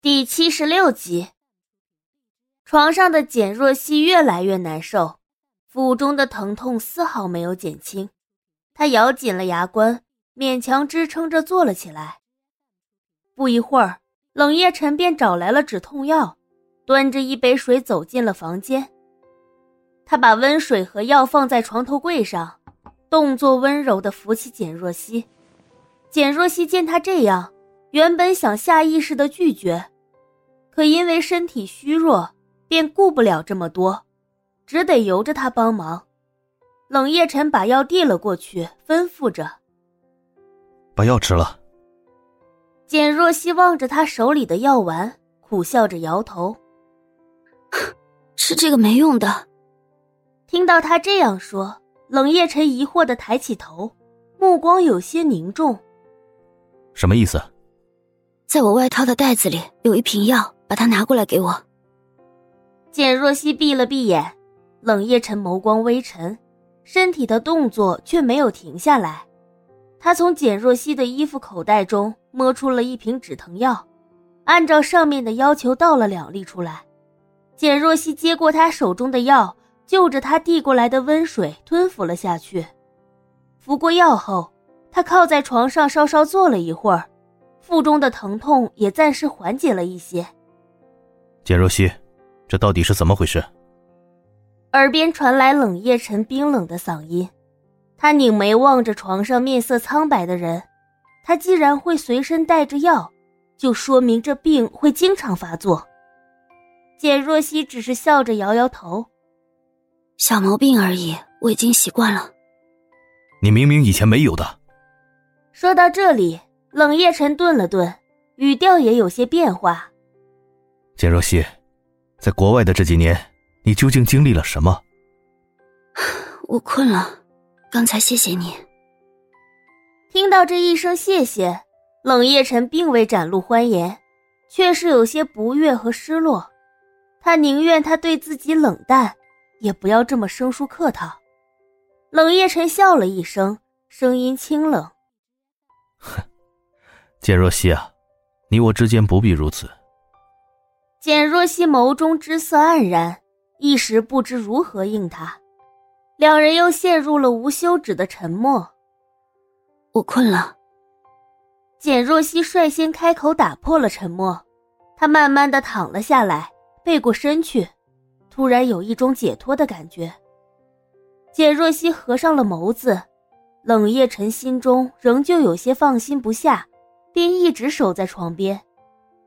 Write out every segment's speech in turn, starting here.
第七十六集，床上的简若曦越来越难受，腹中的疼痛丝毫没有减轻。她咬紧了牙关，勉强支撑着坐了起来。不一会儿，冷夜晨便找来了止痛药，端着一杯水走进了房间。他把温水和药放在床头柜上，动作温柔地扶起简若曦。简若曦见他这样。原本想下意识的拒绝，可因为身体虚弱，便顾不了这么多，只得由着他帮忙。冷夜晨把药递了过去，吩咐着：“把药吃了。”简若曦望着他手里的药丸，苦笑着摇头：“吃这个没用的。”听到他这样说，冷夜晨疑惑的抬起头，目光有些凝重：“什么意思？”在我外套的袋子里有一瓶药，把它拿过来给我。简若曦闭了闭眼，冷夜晨眸光微沉，身体的动作却没有停下来。他从简若曦的衣服口袋中摸出了一瓶止疼药，按照上面的要求倒了两粒出来。简若曦接过他手中的药，就着他递过来的温水吞服了下去。服过药后，他靠在床上稍稍坐了一会儿。腹中的疼痛也暂时缓解了一些。简若曦，这到底是怎么回事？耳边传来冷夜晨冰冷的嗓音，他拧眉望着床上面色苍白的人。他既然会随身带着药，就说明这病会经常发作。简若曦只是笑着摇摇头：“小毛病而已，我已经习惯了。”你明明以前没有的。说到这里。冷夜晨顿了顿，语调也有些变化。简若曦，在国外的这几年，你究竟经历了什么？我困了，刚才谢谢你。听到这一声谢谢，冷夜晨并未展露欢颜，却是有些不悦和失落。他宁愿他对自己冷淡，也不要这么生疏客套。冷夜晨笑了一声，声音清冷：“哼。”简若曦啊，你我之间不必如此。简若曦眸中之色黯然，一时不知如何应他。两人又陷入了无休止的沉默。我困了。简若曦率先开口打破了沉默，她慢慢的躺了下来，背过身去，突然有一种解脱的感觉。简若曦合上了眸子，冷夜晨心中仍旧有些放心不下。便一直守在床边，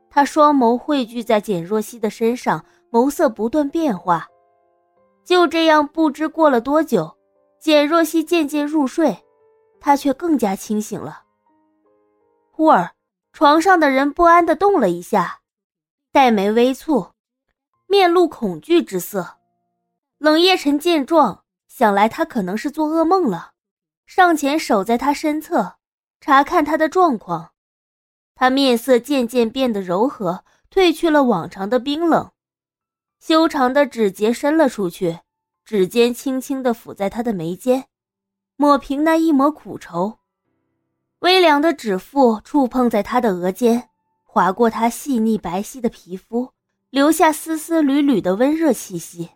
他双眸汇聚在简若曦的身上，眸色不断变化。就这样，不知过了多久，简若曦渐渐入睡，他却更加清醒了。忽而，床上的人不安地动了一下，黛眉微蹙，面露恐惧之色。冷夜晨见状，想来他可能是做噩梦了，上前守在他身侧，查看他的状况。他面色渐渐变得柔和，褪去了往常的冰冷，修长的指节伸了出去，指尖轻轻地抚在他的眉间，抹平那一抹苦愁。微凉的指腹触碰在他的额间，划过他细腻白皙的皮肤，留下丝丝缕缕的温热气息。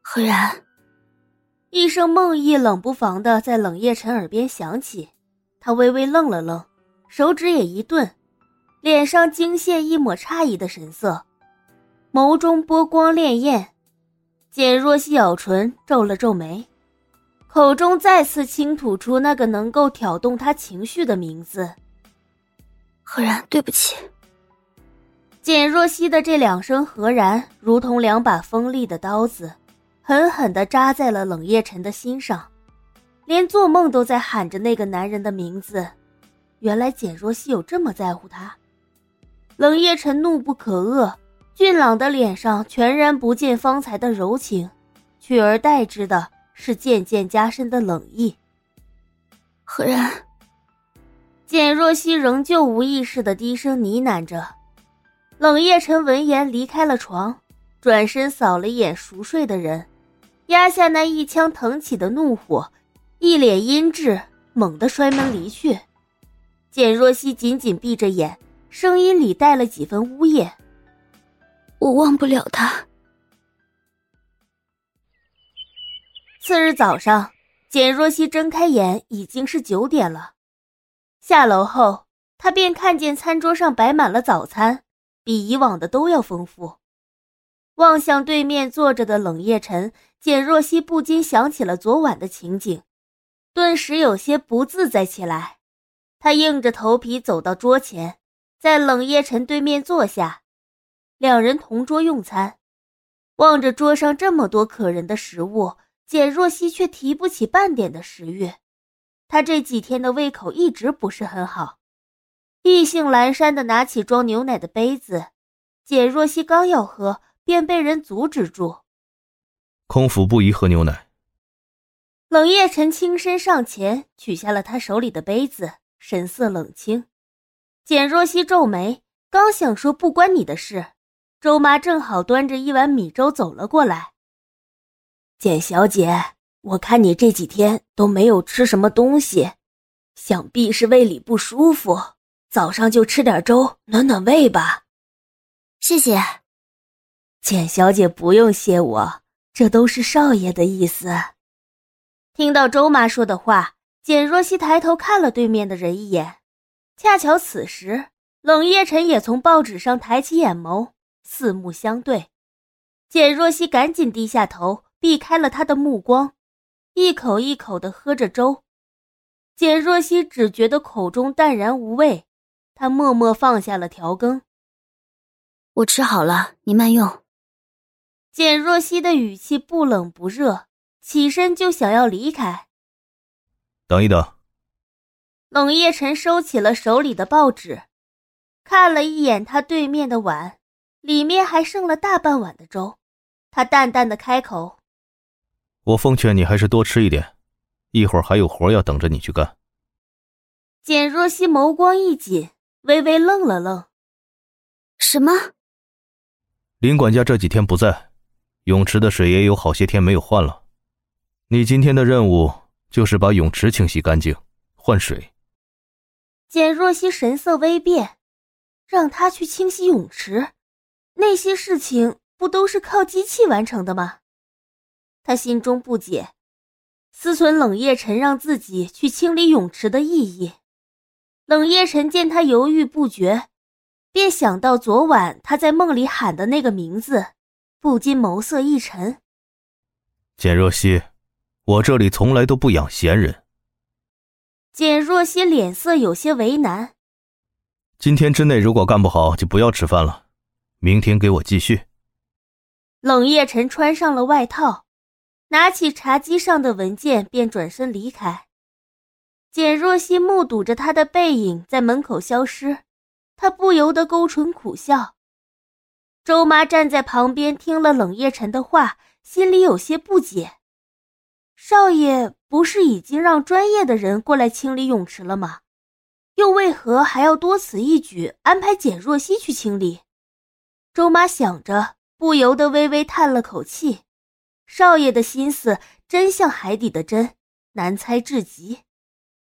何然，一声梦呓冷不防的在冷夜晨耳边响起，他微微愣了愣。手指也一顿，脸上惊现一抹诧异的神色，眸中波光潋滟。简若曦咬唇，皱了皱眉，口中再次轻吐出那个能够挑动他情绪的名字。何然，对不起。简若曦的这两声“何然”，如同两把锋利的刀子，狠狠地扎在了冷夜晨的心上，连做梦都在喊着那个男人的名字。原来简若曦有这么在乎他，冷夜晨怒不可遏，俊朗的脸上全然不见方才的柔情，取而代之的是渐渐加深的冷意。何然，简若曦仍旧无意识的低声呢喃着。冷夜晨闻言离开了床，转身扫了一眼熟睡的人，压下那一腔腾起的怒火，一脸阴鸷，猛地摔门离去。简若曦紧紧闭着眼，声音里带了几分呜咽。我忘不了他。次日早上，简若曦睁开眼，已经是九点了。下楼后，她便看见餐桌上摆满了早餐，比以往的都要丰富。望向对面坐着的冷夜晨，简若曦不禁想起了昨晚的情景，顿时有些不自在起来。她硬着头皮走到桌前，在冷夜晨对面坐下，两人同桌用餐。望着桌上这么多可人的食物，简若曦却提不起半点的食欲。他这几天的胃口一直不是很好，意兴阑珊的拿起装牛奶的杯子，简若曦刚要喝，便被人阻止住。空腹不宜喝牛奶。冷夜晨轻身上前，取下了他手里的杯子。神色冷清，简若曦皱眉，刚想说不关你的事，周妈正好端着一碗米粥走了过来。简小姐，我看你这几天都没有吃什么东西，想必是胃里不舒服，早上就吃点粥暖暖胃吧。谢谢，简小姐不用谢我，这都是少爷的意思。听到周妈说的话。简若曦抬头看了对面的人一眼，恰巧此时冷夜晨也从报纸上抬起眼眸，四目相对。简若曦赶紧低下头，避开了他的目光，一口一口的喝着粥。简若曦只觉得口中淡然无味，她默默放下了调羹。我吃好了，你慢用。简若曦的语气不冷不热，起身就想要离开。等一等。冷夜晨收起了手里的报纸，看了一眼他对面的碗，里面还剩了大半碗的粥。他淡淡的开口：“我奉劝你还是多吃一点，一会儿还有活要等着你去干。”简若曦眸光一紧，微微愣了愣：“什么？”林管家这几天不在，泳池的水也有好些天没有换了。你今天的任务。就是把泳池清洗干净，换水。简若曦神色微变，让他去清洗泳池，那些事情不都是靠机器完成的吗？他心中不解，思忖冷夜晨让自己去清理泳池的意义。冷夜晨见他犹豫不决，便想到昨晚他在梦里喊的那个名字，不禁眸色一沉。简若曦。我这里从来都不养闲人。简若曦脸色有些为难。今天之内如果干不好，就不要吃饭了。明天给我继续。冷夜晨穿上了外套，拿起茶几上的文件，便转身离开。简若曦目睹着他的背影在门口消失，她不由得勾唇苦笑。周妈站在旁边，听了冷夜晨的话，心里有些不解。少爷不是已经让专业的人过来清理泳池了吗？又为何还要多此一举安排简若曦去清理？周妈想着，不由得微微叹了口气。少爷的心思真像海底的针，难猜至极。